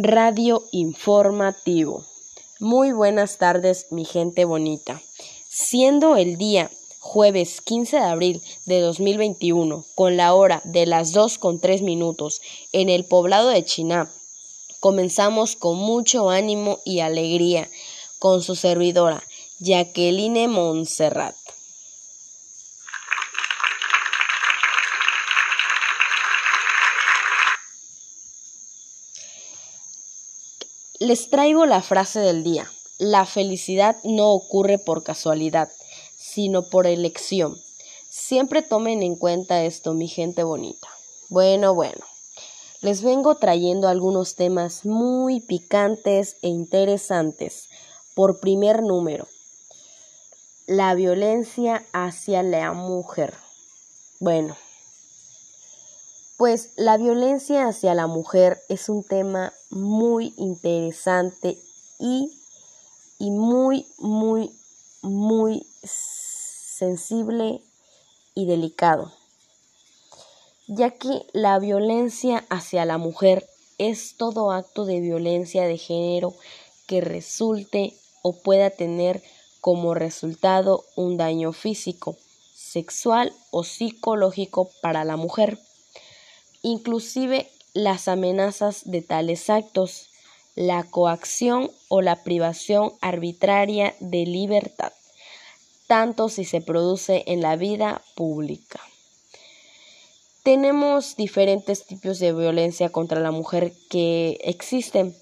Radio Informativo. Muy buenas tardes, mi gente bonita. Siendo el día jueves 15 de abril de 2021, con la hora de las 2 con 3 minutos, en el poblado de Chiná, comenzamos con mucho ánimo y alegría con su servidora, Jacqueline Montserrat. Les traigo la frase del día. La felicidad no ocurre por casualidad, sino por elección. Siempre tomen en cuenta esto, mi gente bonita. Bueno, bueno. Les vengo trayendo algunos temas muy picantes e interesantes. Por primer número, la violencia hacia la mujer. Bueno, pues la violencia hacia la mujer es un tema muy interesante y, y muy, muy, muy sensible y delicado, ya que la violencia hacia la mujer es todo acto de violencia de género que resulte o pueda tener como resultado un daño físico, sexual o psicológico para la mujer inclusive las amenazas de tales actos, la coacción o la privación arbitraria de libertad, tanto si se produce en la vida pública. Tenemos diferentes tipos de violencia contra la mujer que existen,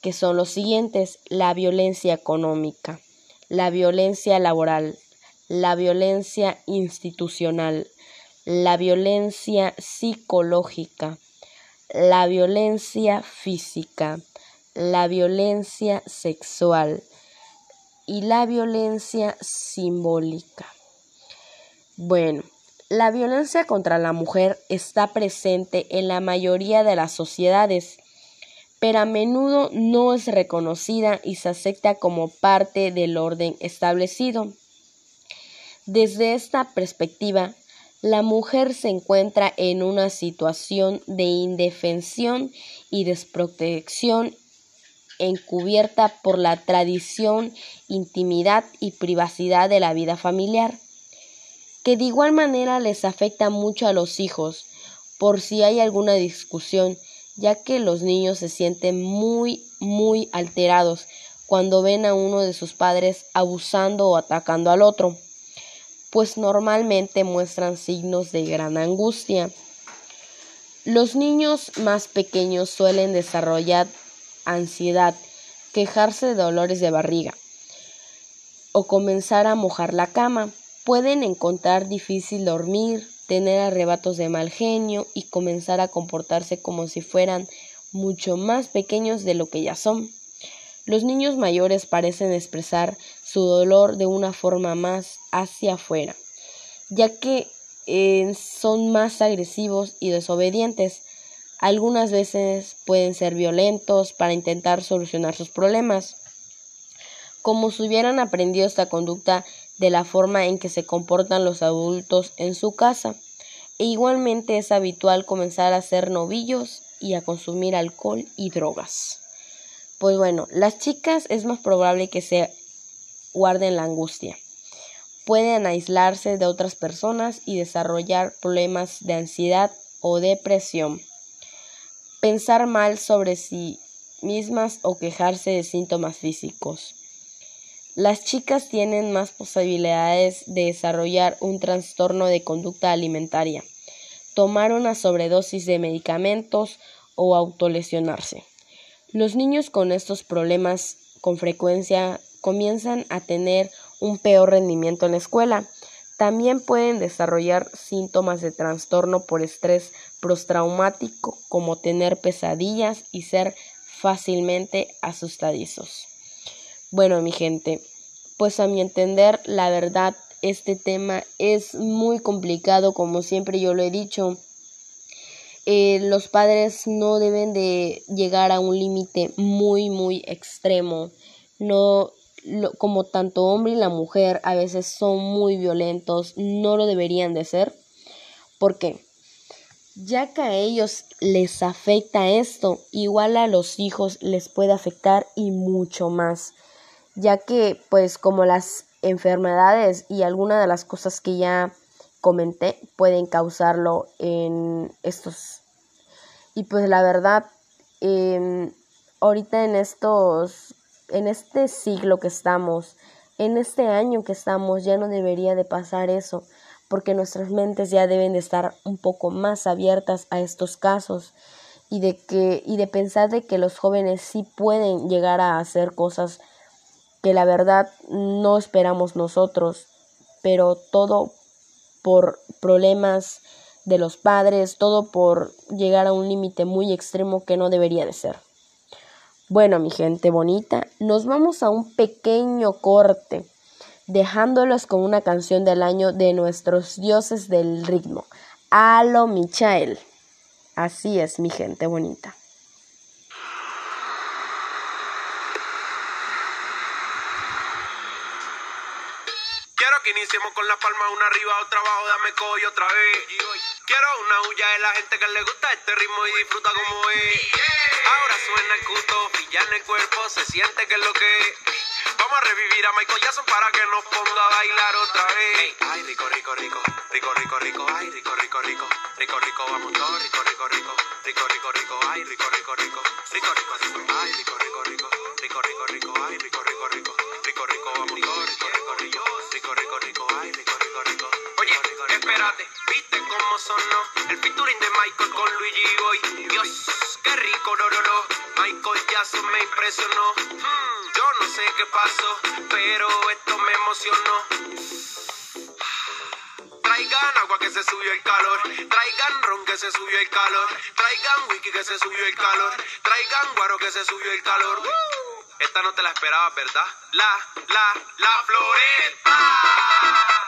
que son los siguientes, la violencia económica, la violencia laboral, la violencia institucional, la violencia psicológica, la violencia física, la violencia sexual y la violencia simbólica. Bueno, la violencia contra la mujer está presente en la mayoría de las sociedades, pero a menudo no es reconocida y se acepta como parte del orden establecido. Desde esta perspectiva, la mujer se encuentra en una situación de indefensión y desprotección encubierta por la tradición, intimidad y privacidad de la vida familiar, que de igual manera les afecta mucho a los hijos, por si hay alguna discusión, ya que los niños se sienten muy, muy alterados cuando ven a uno de sus padres abusando o atacando al otro pues normalmente muestran signos de gran angustia. Los niños más pequeños suelen desarrollar ansiedad, quejarse de dolores de barriga o comenzar a mojar la cama. Pueden encontrar difícil dormir, tener arrebatos de mal genio y comenzar a comportarse como si fueran mucho más pequeños de lo que ya son. Los niños mayores parecen expresar su dolor de una forma más hacia afuera, ya que eh, son más agresivos y desobedientes. Algunas veces pueden ser violentos para intentar solucionar sus problemas, como si hubieran aprendido esta conducta de la forma en que se comportan los adultos en su casa. E igualmente es habitual comenzar a ser novillos y a consumir alcohol y drogas. Pues bueno, las chicas es más probable que se guarden la angustia. Pueden aislarse de otras personas y desarrollar problemas de ansiedad o depresión. Pensar mal sobre sí mismas o quejarse de síntomas físicos. Las chicas tienen más posibilidades de desarrollar un trastorno de conducta alimentaria, tomar una sobredosis de medicamentos o autolesionarse. Los niños con estos problemas con frecuencia comienzan a tener un peor rendimiento en la escuela. También pueden desarrollar síntomas de trastorno por estrés postraumático como tener pesadillas y ser fácilmente asustadizos. Bueno, mi gente, pues a mi entender, la verdad, este tema es muy complicado, como siempre yo lo he dicho. Eh, los padres no deben de llegar a un límite muy muy extremo no como tanto hombre y la mujer a veces son muy violentos no lo deberían de ser ¿por qué? ya que a ellos les afecta esto, igual a los hijos les puede afectar y mucho más, ya que pues como las enfermedades y algunas de las cosas que ya comenté pueden causarlo en estos y pues la verdad em, ahorita en estos en este siglo que estamos en este año que estamos ya no debería de pasar eso porque nuestras mentes ya deben de estar un poco más abiertas a estos casos y de que y de pensar de que los jóvenes sí pueden llegar a hacer cosas que la verdad no esperamos nosotros, pero todo por problemas de los padres, todo por llegar a un límite muy extremo que no debería de ser. Bueno, mi gente bonita, nos vamos a un pequeño corte dejándolos con una canción del año de nuestros dioses del ritmo, Alo Michael. Así es, mi gente bonita. Quiero que iniciemos con la palma una arriba, otra abajo, dame coy otra vez. Quiero una huya de la gente que le gusta este ritmo y disfruta como es. Ahora suena el cuto, ya en el cuerpo, se siente que es lo que es. Vamos a revivir a Michael Jackson para que nos ponga a bailar otra vez. Ay, rico, rico, rico, rico, rico, rico, ay, rico, rico, rico, rico, rico, vamos todos, rico, rico, rico, rico, rico, rico, ay, rico, rico, rico, rico, rico, rico, ay, rico, rico, rico, rico, rico, rico, ay, rico, rico, rico, rico, rico, vamos todos, rico, rico, rico, rico, rico, rico, ay, rico, rico, rico. Oye, espérate, ¿viste cómo el featuring de Michael con Luigi Boy? Dios, qué rico, no, no, no. Michael Jackson me impresionó. yo no sé qué pasó, pero esto me emocionó. Traigan agua que se subió el calor. Traigan ron que se subió el calor. Traigan wiki que se subió el calor. Traigan guaro que se subió el calor. Esta no te la esperaba, ¿verdad? La, la, la floreta.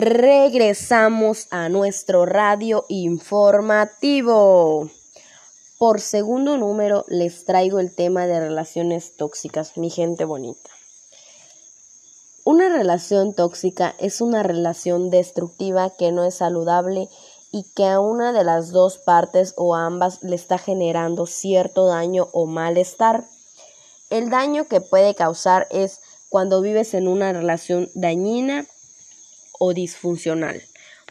Regresamos a nuestro radio informativo. Por segundo número les traigo el tema de relaciones tóxicas, mi gente bonita. Una relación tóxica es una relación destructiva que no es saludable y que a una de las dos partes o ambas le está generando cierto daño o malestar. El daño que puede causar es cuando vives en una relación dañina o disfuncional.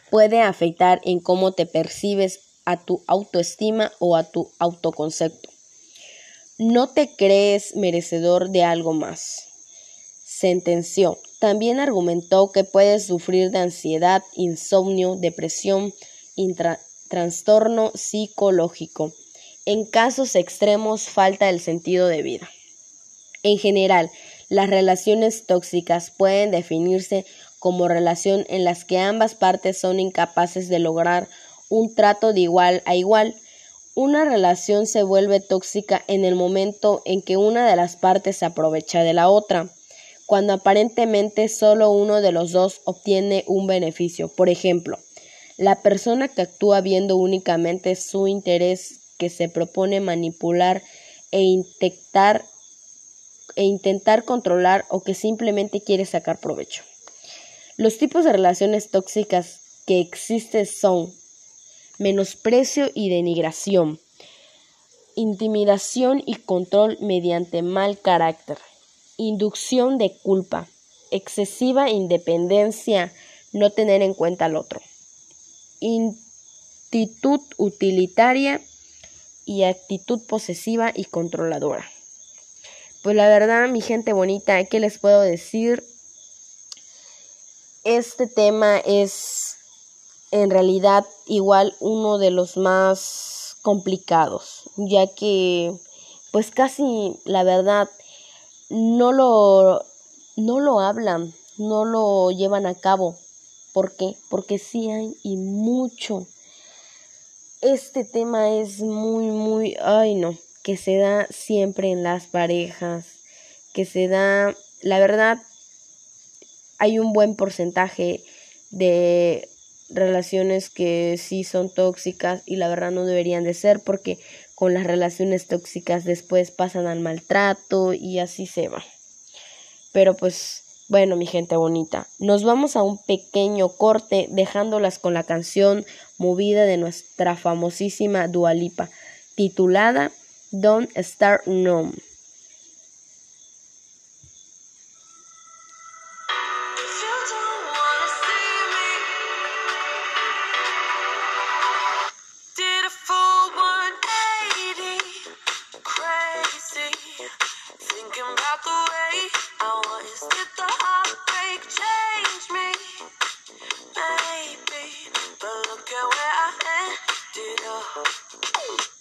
Puede afectar en cómo te percibes a tu autoestima o a tu autoconcepto. no te crees merecedor de algo más. Sentenció. También argumentó que puedes sufrir de ansiedad, insomnio, depresión, trastorno psicológico. En casos extremos, falta el sentido de vida. En general, las relaciones tóxicas pueden definirse como relación en las que ambas partes son incapaces de lograr un trato de igual a igual. Una relación se vuelve tóxica en el momento en que una de las partes se aprovecha de la otra, cuando aparentemente solo uno de los dos obtiene un beneficio. Por ejemplo, la persona que actúa viendo únicamente su interés que se propone manipular e intentar e intentar controlar o que simplemente quiere sacar provecho. Los tipos de relaciones tóxicas que existen son menosprecio y denigración, intimidación y control mediante mal carácter, inducción de culpa, excesiva independencia, no tener en cuenta al otro, actitud utilitaria y actitud posesiva y controladora. Pues la verdad, mi gente bonita, ¿qué les puedo decir? Este tema es en realidad igual uno de los más complicados, ya que pues casi la verdad no lo no lo hablan, no lo llevan a cabo. ¿Por qué? Porque sí hay y mucho. Este tema es muy muy ay no, que se da siempre en las parejas, que se da, la verdad, hay un buen porcentaje de relaciones que sí son tóxicas y la verdad no deberían de ser porque con las relaciones tóxicas después pasan al maltrato y así se va. Pero pues bueno, mi gente bonita, nos vamos a un pequeño corte dejándolas con la canción movida de nuestra famosísima Dualipa titulada Don't Start Numb. Thank you.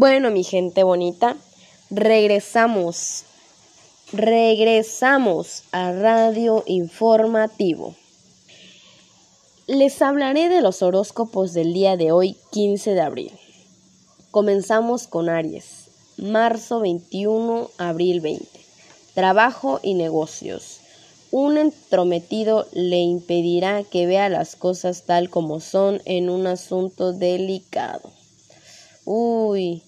Bueno, mi gente bonita, regresamos. Regresamos a Radio Informativo. Les hablaré de los horóscopos del día de hoy, 15 de abril. Comenzamos con Aries, marzo 21, abril 20. Trabajo y negocios. Un entrometido le impedirá que vea las cosas tal como son en un asunto delicado. Uy.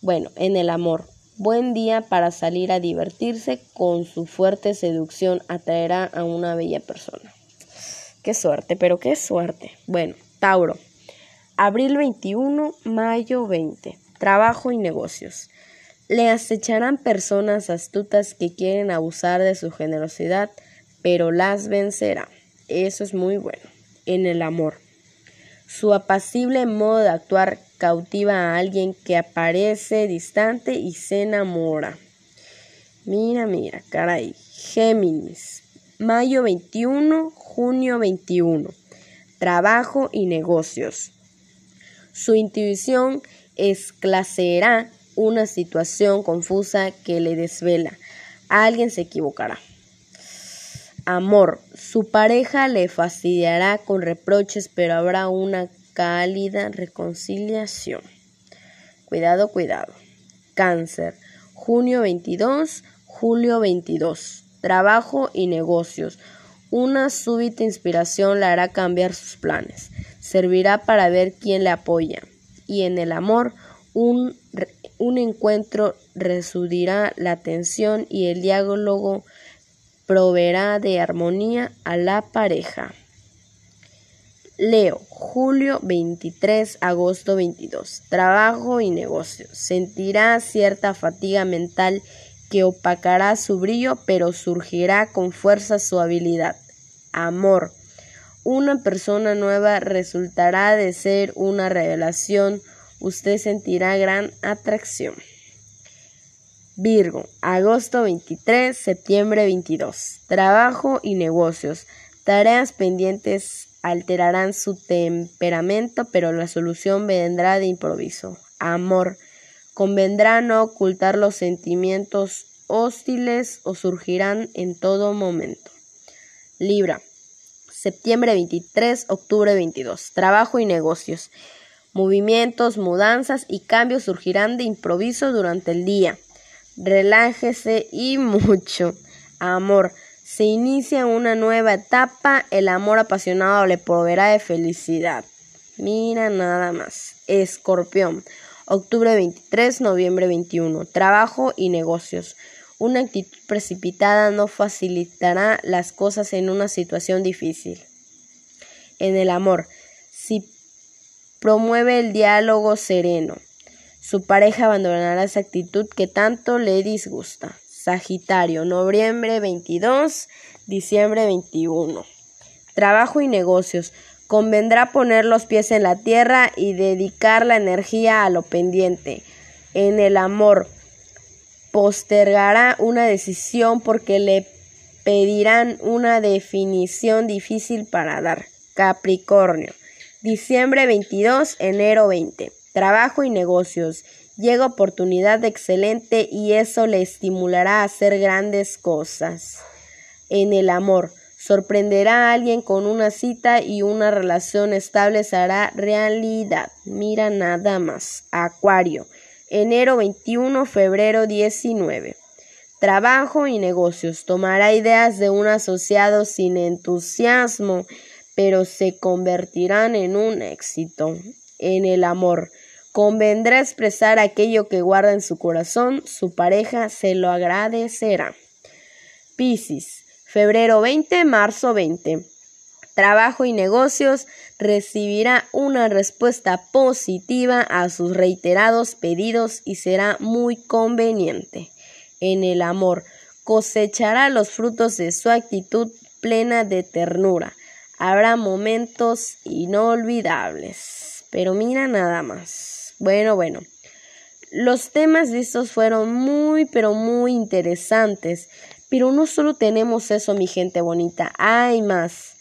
Bueno, en el amor. Buen día para salir a divertirse. Con su fuerte seducción atraerá a una bella persona. Qué suerte, pero qué suerte. Bueno, Tauro. Abril 21, mayo 20. Trabajo y negocios. Le acecharán personas astutas que quieren abusar de su generosidad, pero las vencerá. Eso es muy bueno. En el amor. Su apacible modo de actuar cautiva a alguien que aparece distante y se enamora. Mira, mira, caray. Géminis. Mayo 21, junio 21. Trabajo y negocios. Su intuición esclarecerá una situación confusa que le desvela. Alguien se equivocará. Amor. Su pareja le fastidiará con reproches, pero habrá una cálida reconciliación. Cuidado, cuidado. Cáncer. Junio 22, julio 22 trabajo y negocios. Una súbita inspiración le hará cambiar sus planes. Servirá para ver quién le apoya. Y en el amor, un, un encuentro resudirá la tensión y el diálogo proveerá de armonía a la pareja. Leo, julio 23, agosto 22. Trabajo y negocios. Sentirá cierta fatiga mental que opacará su brillo, pero surgirá con fuerza su habilidad. Amor. Una persona nueva resultará de ser una revelación. Usted sentirá gran atracción. Virgo, agosto 23, septiembre 22. Trabajo y negocios. Tareas pendientes alterarán su temperamento, pero la solución vendrá de improviso. Amor. Convendrá no ocultar los sentimientos hostiles o surgirán en todo momento. Libra. Septiembre 23, octubre 22. Trabajo y negocios. Movimientos, mudanzas y cambios surgirán de improviso durante el día. Relájese y mucho. Amor. Se inicia una nueva etapa. El amor apasionado le proveerá de felicidad. Mira nada más. Escorpión octubre 23, noviembre 21. Trabajo y negocios. Una actitud precipitada no facilitará las cosas en una situación difícil. En el amor, si promueve el diálogo sereno, su pareja abandonará esa actitud que tanto le disgusta. Sagitario, noviembre 22, diciembre 21. Trabajo y negocios. Convendrá poner los pies en la tierra y dedicar la energía a lo pendiente. En el amor, postergará una decisión porque le pedirán una definición difícil para dar. Capricornio. Diciembre 22, enero 20. Trabajo y negocios. Llega oportunidad excelente y eso le estimulará a hacer grandes cosas. En el amor, Sorprenderá a alguien con una cita y una relación estable se realidad. Mira nada más. Acuario. Enero 21, febrero 19. Trabajo y negocios. Tomará ideas de un asociado sin entusiasmo, pero se convertirán en un éxito. En el amor. Convendrá expresar aquello que guarda en su corazón. Su pareja se lo agradecerá. Piscis. Febrero 20, marzo 20. Trabajo y negocios recibirá una respuesta positiva a sus reiterados pedidos y será muy conveniente. En el amor cosechará los frutos de su actitud plena de ternura. Habrá momentos inolvidables. Pero mira nada más. Bueno, bueno. Los temas de estos fueron muy, pero muy interesantes. Pero no solo tenemos eso, mi gente bonita, hay más.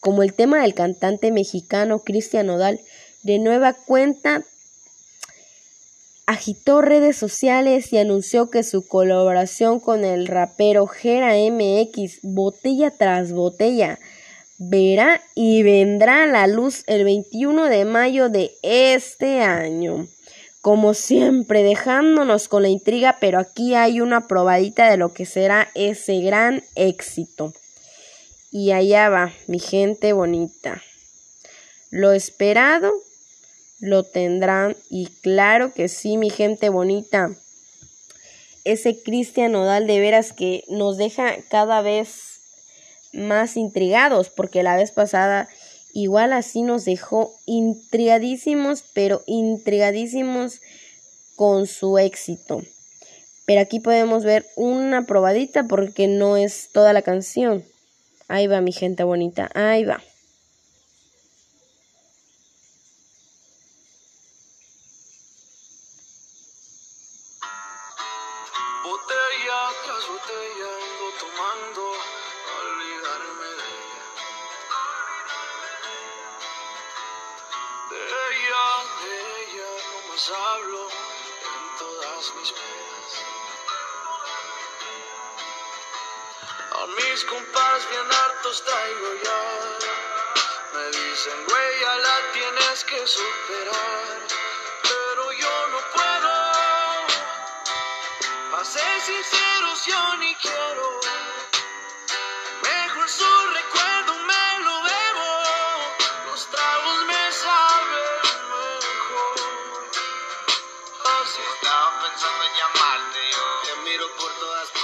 Como el tema del cantante mexicano Cristian Nodal, de nueva cuenta agitó redes sociales y anunció que su colaboración con el rapero Gera MX, botella tras botella, verá y vendrá la luz el 21 de mayo de este año. Como siempre, dejándonos con la intriga, pero aquí hay una probadita de lo que será ese gran éxito. Y allá va, mi gente bonita. Lo esperado lo tendrán y claro que sí, mi gente bonita. Ese Cristian Nodal de veras que nos deja cada vez más intrigados porque la vez pasada igual así nos dejó intrigadísimos, pero intrigadísimos con su éxito. Pero aquí podemos ver una probadita porque no es toda la canción. Ahí va mi gente bonita, ahí va. Estaba pensando en llamarte yo. Te miro por todas partes,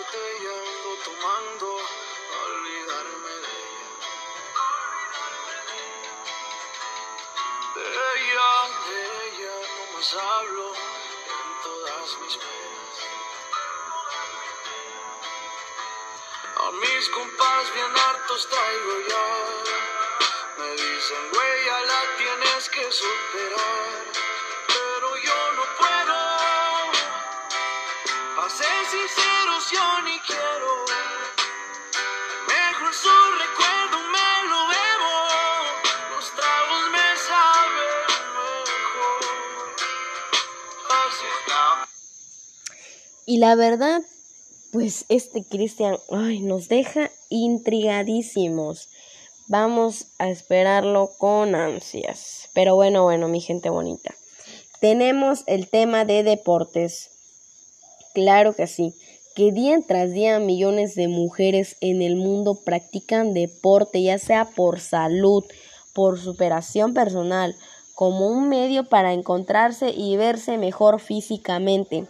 botella ando tomando, olvidarme de ella. De ella, de ella no más hablo en todas mis penas. A mis compas bien hartos traigo ya. Me dicen, güey, la tienes que superar. Sinceros, yo ni quiero. Mejor su recuerdo me lo. Los tragos me saben mejor. Y la verdad, pues este Cristian, nos deja intrigadísimos. Vamos a esperarlo con ansias. Pero bueno, bueno, mi gente bonita. Tenemos el tema de deportes. Claro que sí, que día tras día millones de mujeres en el mundo practican deporte, ya sea por salud, por superación personal, como un medio para encontrarse y verse mejor físicamente,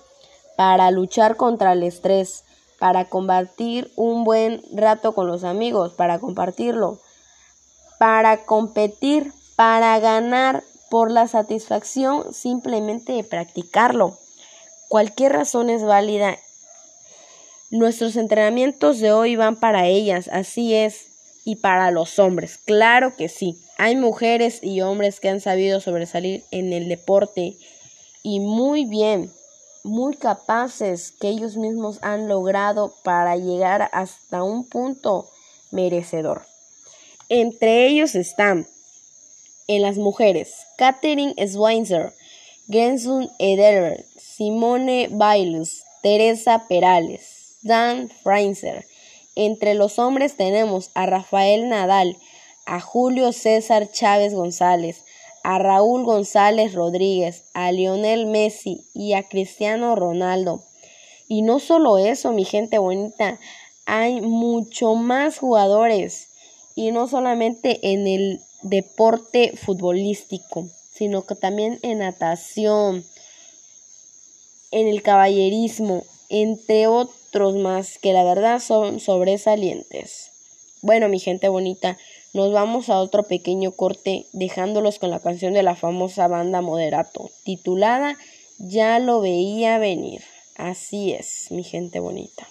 para luchar contra el estrés, para compartir un buen rato con los amigos, para compartirlo, para competir, para ganar por la satisfacción simplemente de practicarlo. Cualquier razón es válida. Nuestros entrenamientos de hoy van para ellas, así es, y para los hombres. Claro que sí. Hay mujeres y hombres que han sabido sobresalir en el deporte y muy bien, muy capaces que ellos mismos han logrado para llegar hasta un punto merecedor. Entre ellos están en las mujeres Catherine Schweinzer, Gensun Ederer, Simone Biles, Teresa Perales, Dan Fraser. Entre los hombres tenemos a Rafael Nadal, a Julio César Chávez González, a Raúl González Rodríguez, a Lionel Messi y a Cristiano Ronaldo. Y no solo eso, mi gente bonita, hay mucho más jugadores y no solamente en el deporte futbolístico, sino que también en natación, en el caballerismo, entre otros más que la verdad son sobresalientes. Bueno, mi gente bonita, nos vamos a otro pequeño corte dejándolos con la canción de la famosa banda Moderato, titulada Ya lo veía venir. Así es, mi gente bonita.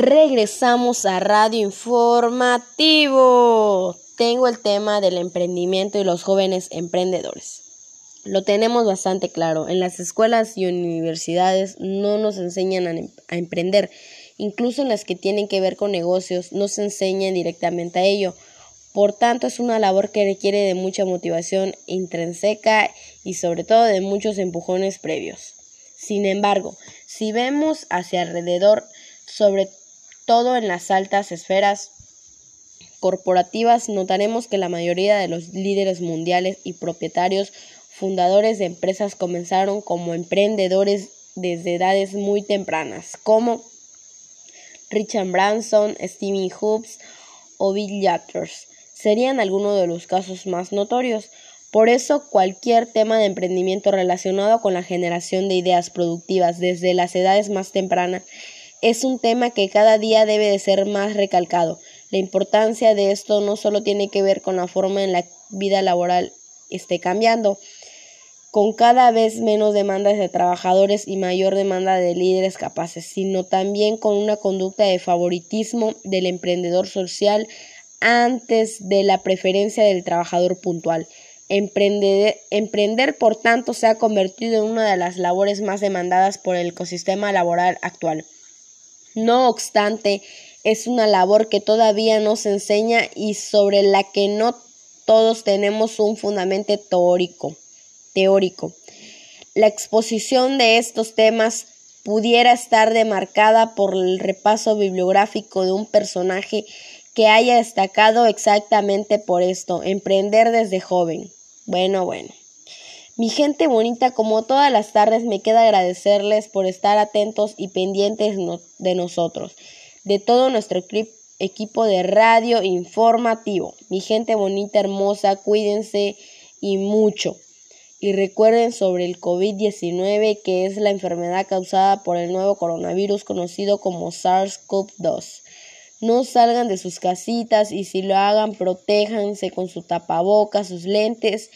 Regresamos a Radio Informativo. Tengo el tema del emprendimiento y los jóvenes emprendedores. Lo tenemos bastante claro. En las escuelas y universidades no nos enseñan a, em-, emprender. Incluso en las que tienen que ver con negocios no se enseñan directamente a ello. Por tanto, es una labor que requiere de mucha motivación intrínseca y sobre todo de muchos empujones previos. Sin embargo, si vemos hacia alrededor, sobre todo en las altas esferas, corporativas, notaremos que la mayoría de los líderes mundiales y propietarios fundadores de empresas comenzaron como emprendedores desde edades muy tempranas, como Richard Branson, Stephen Jobs o Bill Gates. Serían algunos de los casos más notorios. Por eso, cualquier tema de emprendimiento relacionado con la generación de ideas productivas desde las edades más tempranas es un tema que cada día debe de ser más recalcado. La importancia de esto no solo tiene que ver con la forma en la vida laboral esté cambiando, con cada vez menos demandas de trabajadores y mayor demanda de líderes capaces, sino también con una conducta de favoritismo del emprendedor social antes de la preferencia del trabajador puntual. Emprender, emprender, por tanto, se ha convertido en una de las labores más demandadas por el ecosistema laboral actual. No obstante, es una labor que todavía no se enseña y sobre la que no todos tenemos un fundamento teórico. teórico. La exposición de estos temas pudiera estar demarcada por el repaso bibliográfico de un personaje que haya destacado exactamente por esto, emprender desde joven. Bueno, bueno. Mi gente bonita, como todas las tardes, me queda agradecerles por estar atentos y pendientes de nosotros, de todo nuestro equipo de radio informativo. Mi gente bonita, hermosa, cuídense y mucho. Y recuerden sobre el COVID-19, que es la enfermedad causada por el nuevo coronavirus conocido como SARS-CoV-2. No salgan de sus casitas y si lo hagan, protéjanse con su tapabocas, sus lentes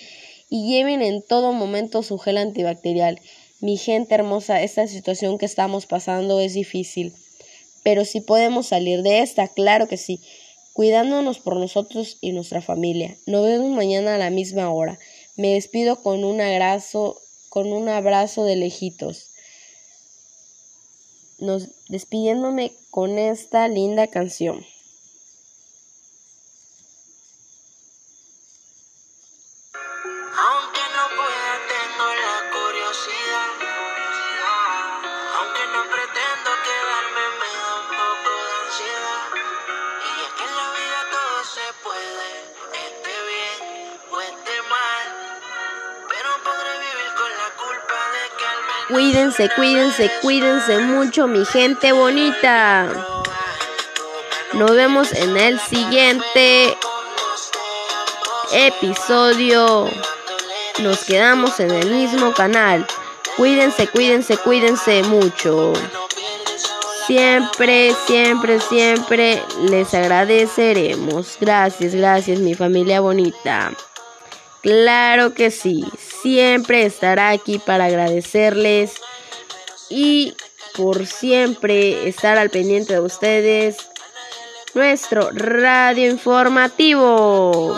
y lleven en todo momento su gel antibacterial. Mi gente hermosa, esta situación que estamos pasando es difícil, pero si podemos salir de esta, claro que sí, cuidándonos por nosotros y nuestra familia. Nos vemos mañana a la misma hora. Me despido con un abrazo, con un abrazo de lejitos. Nos despidiéndome con esta linda canción. Cuídense, cuídense, cuídense mucho, mi gente bonita. Nos vemos en el siguiente episodio. Nos quedamos en el mismo canal. Cuídense, cuídense, cuídense mucho. Siempre, siempre, siempre les agradeceremos. Gracias, gracias mi familia bonita. Claro que sí, siempre estará aquí para agradecerles y por siempre estar al pendiente de ustedes. Nuestro radio informativo.